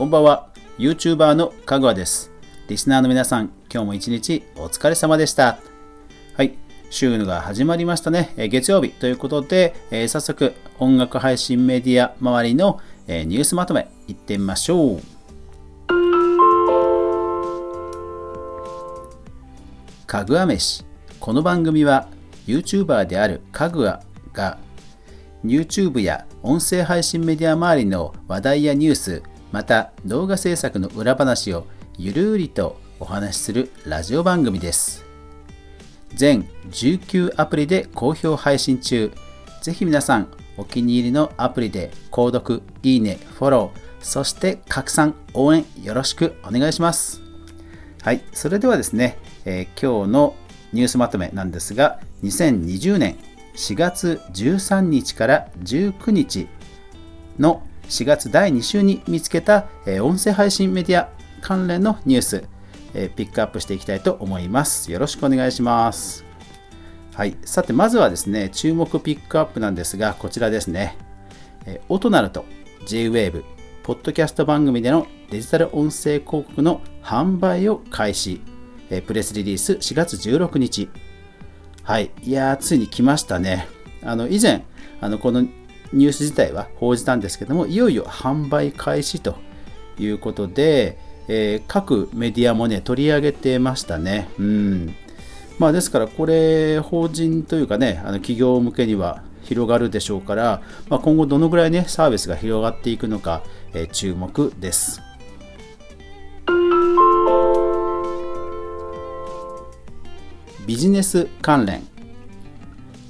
こんばんは。YouTuber のかぐわです。リスナーの皆さん今日も一日お疲れ様でした。はい。週が始まりましたね、月曜日。ということで、え早速音楽配信メディア周りの、えニュースまとめいってみましょう。かぐわ飯。この番組は YouTuber であるかぐわが YouTube や音声配信メディア周りの話題やニュースまた動画制作の裏話をゆるりとお話しするラジオ番組です。全19アプリで好評配信中。ぜひ皆さんお気に入りのアプリで購読、いいね、フォローそして拡散、応援よろしくお願いします。はいそれではですね、えー、今日のニュースまとめなんですが2020年4月13日から19日の4月第2週に見つけた、え、音声配信メディア関連のニュース、え、ピックアップしていきたいと思います。よろしくお願いします。はい、さてまずはですね、注目ピックアップなんですが、こちらですね。え、音なると JWAVE、ポッドキャスト番組でのデジタル音声広告の販売を開始。え、プレスリリース4月16日。はい、いや、ついに来ましたね。あの以前、あのこのニュース自体は報じたんですけども、いよいよ販売開始ということで、えー、各メディアもね、取り上げてましたね。うん。まあ、ですから、これ、法人というかね、あの企業向けには広がるでしょうから、まあ、今後どのぐらいね、サービスが広がっていくのか、えー、注目です。ビジネス関連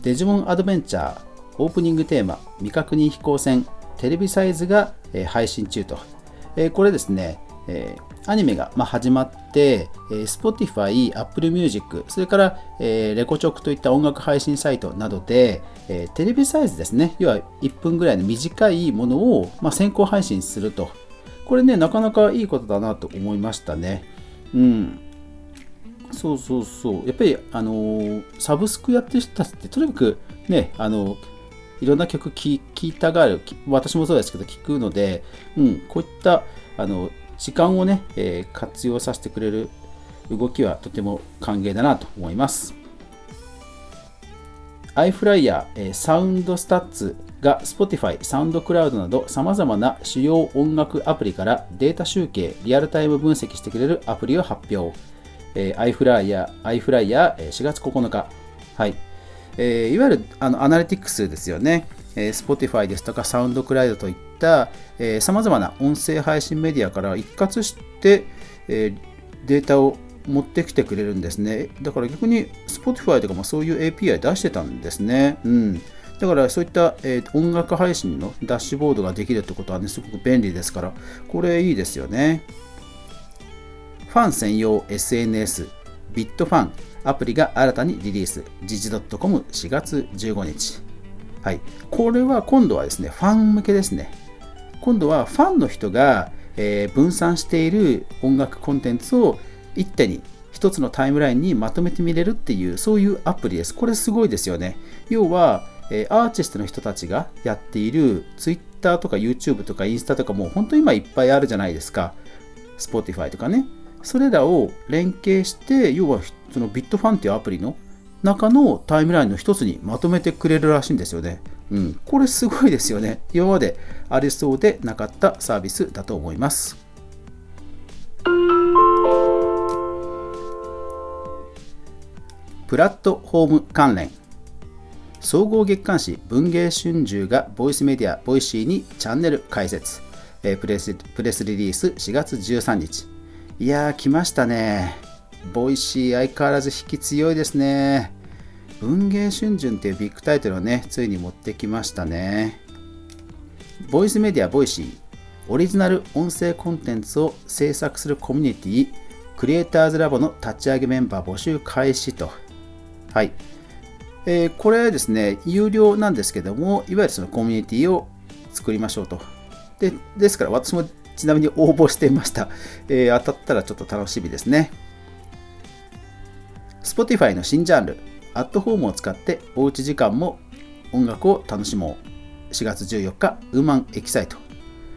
デジモンアドベンチャーオープニングテーマ未確認飛行船テレビサイズが、配信中と、これですね、アニメが、始まって、Spotify、Apple Music、それから、レコチョクといった音楽配信サイトなどで、テレビサイズですね、要は1分ぐらいの短いものを、先行配信すると。これね、なかなかいいことだなと思いましたね。うん。そうそうそう。やっぱり、あのー、サブスクやってる人たちって、とにかくね、あのいろんな曲聴きたがる、私もそうですけど、聴くので、うん、こういったあの時間をね、えー、活用させてくれる動きはとても歓迎だなと思います。iFlyer、えー、サウンドスタッツが Spotify、 SoundCloud など様々な主要音楽アプリからデータ集計、リアルタイム分析してくれるアプリを発表。えー、iFlyer、iFlyer、4月9日。はい。えー、いわゆるあのアナリティクスですよね、えー、Spotify ですとかサウンドクラウドといったさまざまな音声配信メディアから一括して、えー、データを持ってきてくれるんですね。だから逆に Spotify とかもそういう API 出してたんですね。うん。だからそういった、えー、音楽配信のダッシュボードができるってことはね、すごく便利ですから、これいいですよね。ファン専用 SNS、ビットファン、アプリが新たにリリース。時事 .com4 月15日。はい。これは今度はですね、ファン向けですね。今度はファンの人が、えー、分散している音楽コンテンツを一手に一つのタイムラインにまとめてみれるっていう、そういうアプリです。これすごいですよね。要は、えー、アーティストの人たちがやっている Twitter とか YouTube とかインスタとかも本当に今いっぱいあるじゃないですか。Spotify とかね。それらを連携して、要はそのビットファンっていうアプリの中のタイムラインの一つにまとめてくれるらしいんですよね。うん、これすごいですよね。今までありそうでなかったサービスだと思います。プラットフォーム関連総合月刊誌文藝春秋がボイスメディアボイシーにチャンネル開設プレスプレスリリース4月13日いやー来ましたねボイシー相変わらず引き強いですね。文藝春秋っていうビッグタイトルをね、ついに持ってきましたね。ボイスメディアボイシー、オリジナル音声コンテンツを制作するコミュニティ、クリエイターズラボの立ち上げメンバー募集開始と。はい。えー、これはですね、有料なんですけども、いわゆるそのコミュニティを作りましょうと。でですから、私もちなみに応募していました。えー、当たったらちょっと楽しみですね。Spotify の新ジャンル、アットホームを使っておうち時間も音楽を楽しもう。4月14日、ウーマンエキサイト。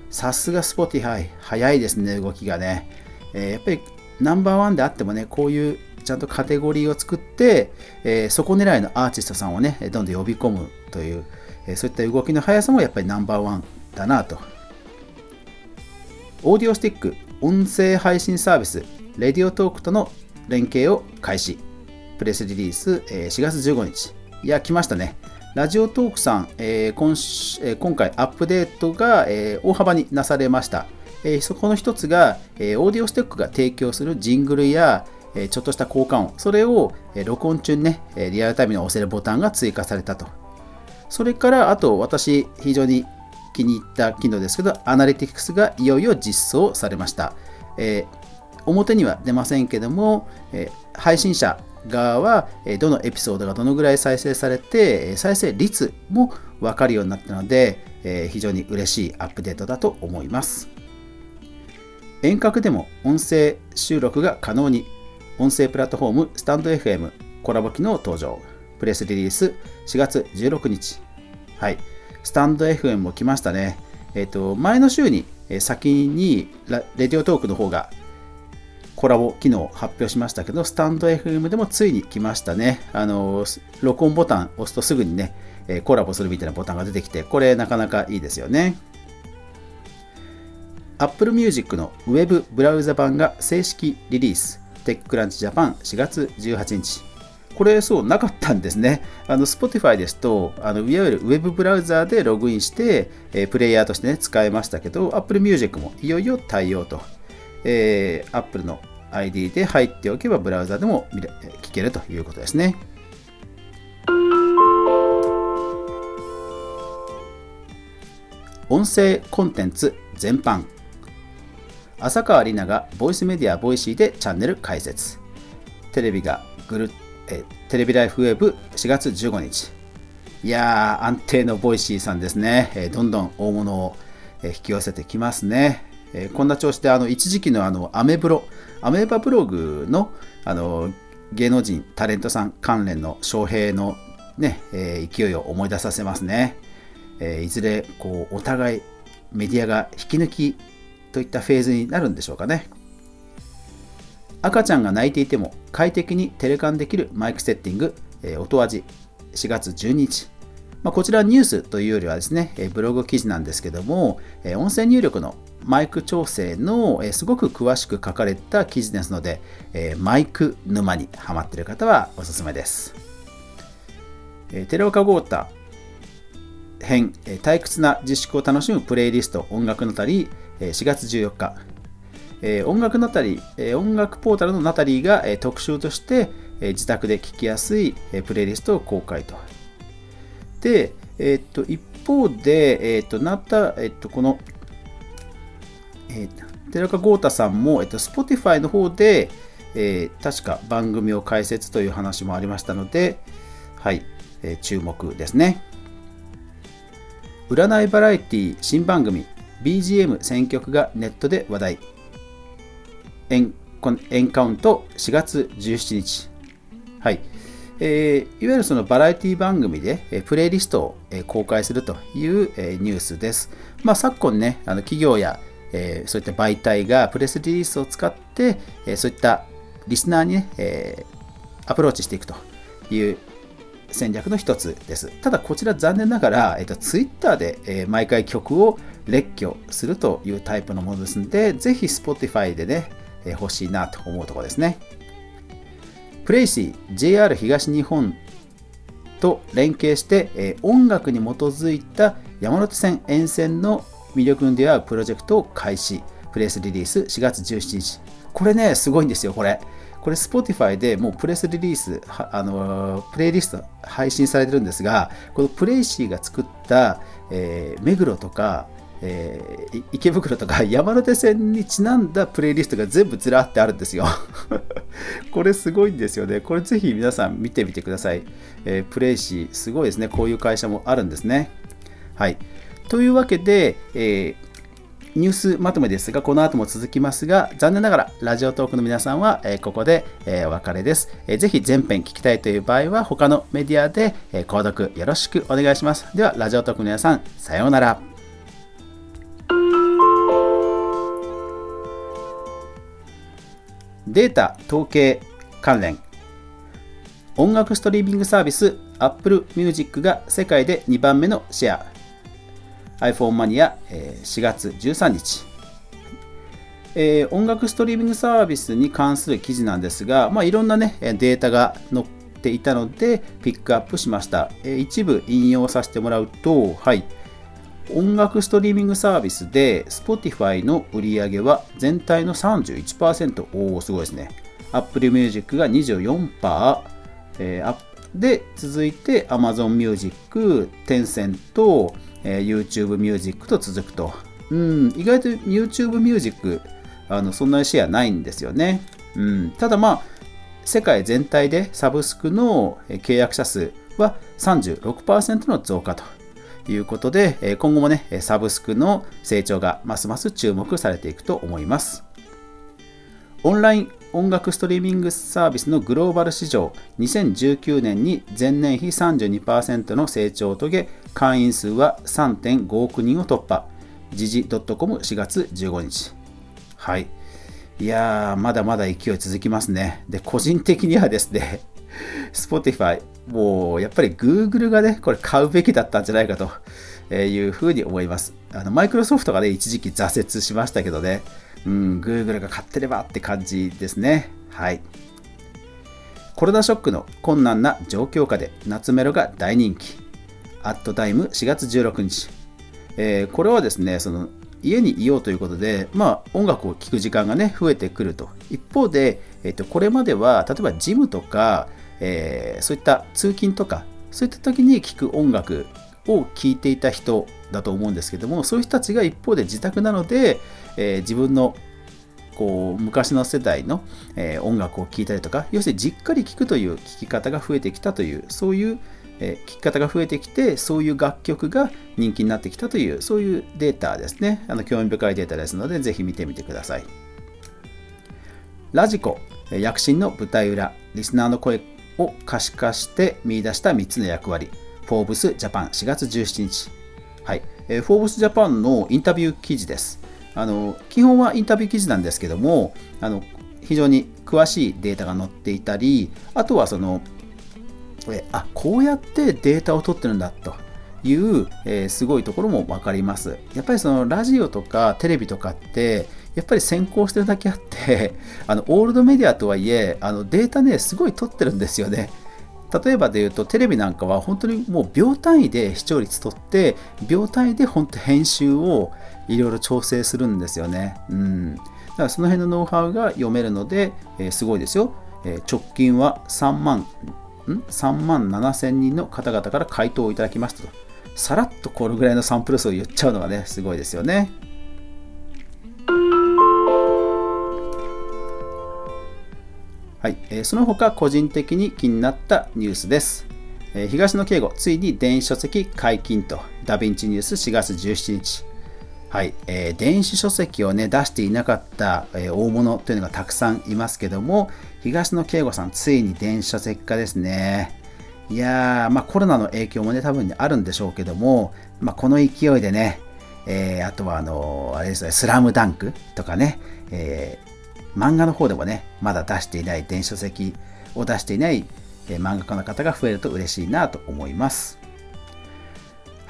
さすが Spotify、早いですね、動きがね。えー、やっぱりナンバーワンであってもね、こういうちゃんとカテゴリーを作って、えー、そこ狙いのアーティストさんをね、どんどん呼び込むという、えー、そういった動きの速さもやっぱりナンバーワンだなと。オーディオスティック、音声配信サービス、レディオトークとの連携を開始。プレスリリース、えー、4月15日。いや、来ましたね。ラジオトークさん、えー、今えー、今回アップデートが、えー、大幅になされました。えそこの一つが、えオーディオステックが提供するジングルや、えちょっとした効果音、それを、え録音中にね、リアルタイムに押せるボタンが追加されたと。それから、あと私、非常に気に入った機能ですけど、アナリティクスがいよいよ実装されました。え表には出ませんけども、え配信者側はどのエピソードがどのぐらい再生されて再生率も分かるようになったのでえ非常に嬉しいアップデートだと思います。遠隔でも音声収録が可能に音声プラットフォームスタンド FM コラボ機能登場。プレスリリース4月16日。はい。スタンド FM も来ましたねえっ、ー、と前の週にえ先にレディオトークの方がコラボ機能発表しましたけど、スタンド FM でもついに来ましたね。あの、録音ボタン押すとすぐにね、えコラボするみたいなボタンが出てきて、これなかなかいいですよね。Apple Music の Web ブラウザ版が正式リリース。テッククランチジャパン4月18日。これそうなかったんですね。あの Spotify ですと、あのいわゆる Web ブラウザーでログインして、えー、プレイヤーとしてね、使えましたけど、Apple Music もいよいよ対応と。えー、Apple の ID で入っておけばブラウザでも聞けるということですね。音声コンテンツ全般浅川里奈がボイスメディアボイシーでチャンネル開設テレビがぐるえテレビライフウェブ4月15日いやー安定のボイシーさんですね、えどんどん大物を引き寄せてきますねえ、こんな調子であの一時期のあのアメブロ、アメーバブログのあの芸能人、タレントさん関連の招聘の、ねえ、勢いを思い出させますね。え、いずれこうお互いメディアが引き抜きといったフェーズになるんでしょうかね。赤ちゃんが泣いていても快適にテレカンできるマイクセッティング、えー、音味4月12日。まあ、こちらニュースというよりはですね、えブログ記事なんですけども、え音声入力のマイク調整の、えすごく詳しく書かれた記事ですので、えマイク沼にハマっている方はおすすめです。え寺岡豪太編、え退屈な自粛を楽しむプレイリスト音楽のたり、え4月14日、え音楽のたり、え音楽ポータルのナタリーが、え特集として、え自宅で聴きやすい、えプレイリストを公開と。で、えっと一方で、えっとなたえっとこのえー、寺岡豪太さんも、えっと、Spotify の方で、えー、確か番組を開設という話もありましたので、はい、えー、注目ですね。占いバラエティ新番組 BGM 選曲がネットで話題。エンエンカウント4月17日。はい。えー、いわゆるそのバラエティ番組で、えー、プレイリストを、えー、公開するという、えニュースです。まあ、昨今ね、あの企業やえ、そういった媒体がプレスリリースを使って、え、そういったリスナーにね、え、アプローチしていくという戦略の一つです。ただこちら残念ながら、えーと、Twitter で、え、毎回曲を列挙するというタイプのものですので、ぜひ Spotify でね、欲しいなと思うところですね。プレイシー JR 東日本と連携して、え、音楽に基づいた山手線沿線の魅力に出会うプロジェクトを開始。プレスリリース4月17日。これね、すごいんですよ、これ。これ Spotify でもうプレスリリース、あのプレイリスト配信されてるんですが、このプレイシーが作った、えー、目黒とか、えー、池袋とか 山手線にちなんだプレイリストが全部ずらってあるんですよ これすごいんですよね。これぜひ皆さん見てみてください。えー、プレイシー、すごいですね。こういう会社もあるんですね。はい。というわけで、えー、ニュースまとめですが、この後も続きますが、残念ながらラジオトークの皆さんは、えここで、えお別れです、えぜひ全編聞きたいという場合は、他のメディアで、え購読よろしくお願いします。では、ラジオトークの皆さん、さようなら。データ統計関連。音楽ストリーミングサービス Apple Music が世界で2番目のシェア。iPhone マニア4月13日、えー、音楽ストリーミングサービスに関する記事なんですが、まあ、いろんな、ね、データが載っていたのでピックアップしました、えー、一部引用させてもらうと、はい、音楽ストリーミングサービスで Spotify の売り上げは全体の31%おおすごいですね Apple Music が24%、えー、で続いて Amazon Music、Tencent、えー、YouTube Music と続くと。うん、意外と YouTube Music あのそんなにシェアないんですよね。うん、ただまあ世界全体でサブスクの契約者数は36%の増加ということで今後もねサブスクの成長がますます注目されていくと思います。オンライン音楽ストリーミングサービスのグローバル市場2019年に前年比32%の成長を遂げ会員数は3.5億人を突破。時事 .com4 月15日はい。いやーまだまだ勢い続きますね。で個人的にはですね Spotify もうやっぱり Google がねこれ買うべきだったんじゃないかというふうに思いますあのマイクロソフトがね一時期挫折しましたけどねうん、Google が買ってればって感じですね。はい。コロナショックの困難な状況下で夏メロが大人気。アットタイム4月16日。えー、これはですね、その家にいようということで、まあ、音楽を聴く時間がね、増えてくると。一方で、えー、とこれまでは、例えばジムとか、えー、そういった通勤とか、そういった時に聴く音楽を聴いていた人だと思うんですけどもそういう人たちが一方で自宅なので、えー、自分のこう昔の世代の、えー、音楽を聴いたりとか要するにじっくり聴くという聴き方が増えてきたというそういう、えー、聴き方が増えてきてそういう楽曲が人気になってきたというそういうデータですね。あの興味深いデータですのでぜひ見てみてください。ラジコ躍進の舞台裏リスナーの声を可視化して見出した3つの役割フォーブスジャパン4月17日。はい。えー、フォーブスジャパンのインタビュー記事です。あの、基本はインタビュー記事なんですけども、あの、非常に詳しいデータが載っていたり、あとはその、えあ、こうやってデータを取ってるんだという、えー、すごいところも分かります。やっぱりそのラジオとかテレビとかって、やっぱり先行してるだけあって、あのオールドメディアとはいえ、あのデータね、すごい取ってるんですよね。例えばで言うとテレビなんかは本当にもう秒単位で視聴率取って秒単位で本当編集をいろいろ調整するんですよね。うん、だからその辺のノウハウが読めるので、えー、すごいですよ。えー、直近は3万ん？3万7千人の方々から回答をいただきましたと。さらっとこれぐらいのサンプル数を言っちゃうのがね、すごいですよね。はい、えー、その他個人的に気になったニュースです。えー、東野圭吾、ついに電子書籍解禁と、ダヴィンチニュース4月17日。はい、えー、電子書籍をね、出していなかった、えー、大物というのがたくさんいますけども、東野圭吾さん、ついに電子書籍化ですね。いやー、まあコロナの影響もね、多分、あるんでしょうけども、まあ、この勢いでね、えー、あとはあのー、あれですね、スラムダンクとかね、えー、漫画の方でもね、まだ出していない電子書籍を出していない、え漫画家の方が増えると嬉しいなと思います。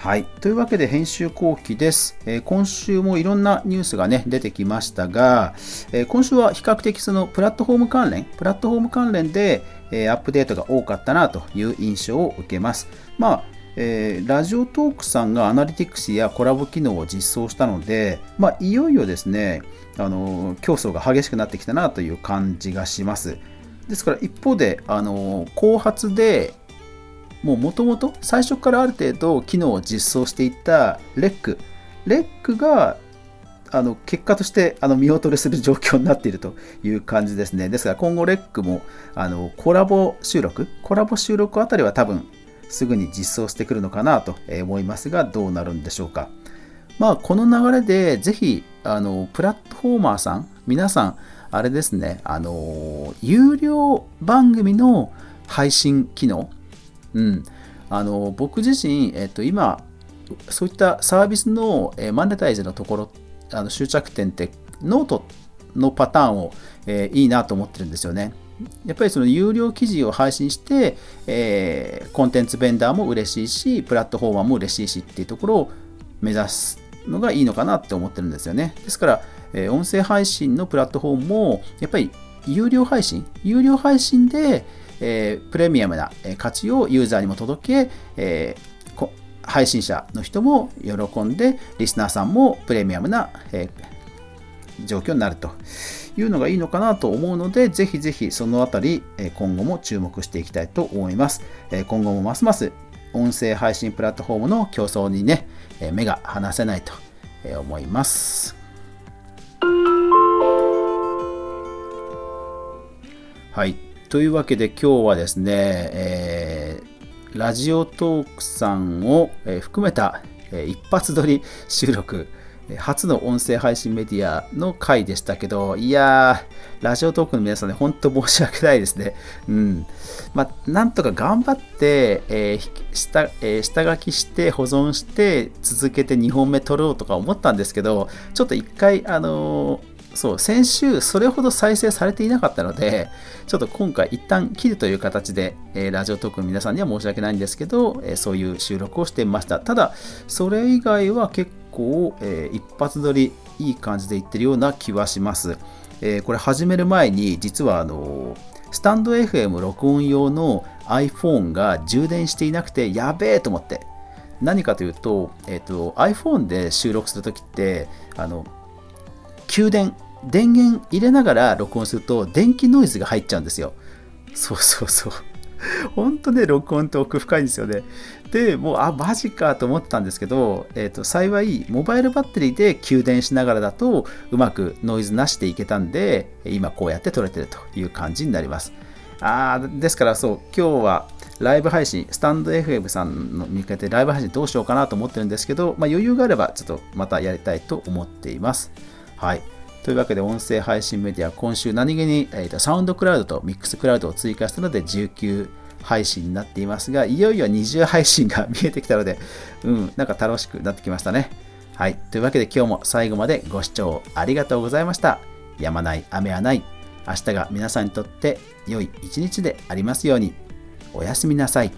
はい。というわけで編集後期です、えー、今週もいろんなニュースがね、出てきましたが、えー、今週は比較的そのプラットフォーム関連、プラットフォーム関連で、えー、アップデートが多かったなという印象を受けます。まあ、えー、ラジオトークさんがアナリティクスやコラボ機能を実装したので、まあ、いよいよですね、あの競争が激しくなってきたなという感じがします。ですから一方で、あの後発でもう元々最初からある程度機能を実装していたレック、レックがあの結果としてあの見劣りする状況になっているという感じですね。ですから今後レックもあのコラボ収録、コラボ収録あたりは多分すぐに実装してくるのかなと思いますが、どうなるんでしょうか。まあ、この流れでぜひあのプラットフォーマーさん皆さんあれですねあの有料番組の配信機能、うん、あの僕自身、えっと、今そういったサービスの、えマネタイズのところあの終着点ってノートのパターンを、えー、いいなと思ってるんですよね。やっぱりその有料記事を配信して、えー、コンテンツベンダーも嬉しいし、プラットフォーマーも嬉しいしっていうところを目指すのがいいのかなって思ってるんですよね。ですから、えー、音声配信のプラットフォームも、やっぱり有料配信、有料配信で、えー、プレミアムな価値をユーザーにも届け、えー、配信者の人も喜んで、リスナーさんもプレミアムな、えー、状況になるというのがいいのかなと思うので、ぜひぜひそのあたり、今後も注目していきたいと思います。今後もますます音声配信プラットフォームの競争にね、目が離せないと思います。はい。というわけで今日はですね、えー、ラジオトークさんを含めた一発撮り収録、初の音声配信メディアの回でしたけど、いやー、ラジオトークの皆さんね、本当申し訳ないですね。うん。まあ、なんとか頑張って、えー下えー、下書きして保存して続けて2本目撮ろうとか思ったんですけど、ちょっと一回、あのーそう、先週それほど再生されていなかったので、ちょっと今回一旦切るという形で、えー、ラジオトークの皆さんには申し訳ないんですけど、えー、そういう収録をしてみました。ただ、それ以外は結構、えー、一発撮りいい感じでいってるような気はします。えこれ始める前に、実はあのスタンド FM 録音用の iPhone が充電していなくて、やべえと思って。何かというと、えーと、iPhone で収録するときって、あの、給電、電源入れながら録音すると電気ノイズが入っちゃうんですよ。そうそうそう。本当ね、録音って奥深いんですよね。で、もう、あ、マジかと思ってたんですけど、えっ、ー、と、幸い、モバイルバッテリーで給電しながらだと、うまくノイズなしでいけたんで、今こうやって撮れてるという感じになります。あですからそう、今日はライブ配信、スタンド FM さんの見かけてライブ配信どうしようかなと思ってるんですけど、まあ、余裕があればちょっとまたやりたいと思っています。はい。というわけで、音声配信メディア、今週何気に、えーと、サウンドクラウドとミックスクラウドを追加したので、19配信になっていますが、いよいよ20配信が見えてきたので、うん、なんか楽しくなってきましたね。はい。というわけで、今日も最後までご視聴ありがとうございました。やまない雨はない。明日が皆さんにとって良い一日でありますように。おやすみなさい。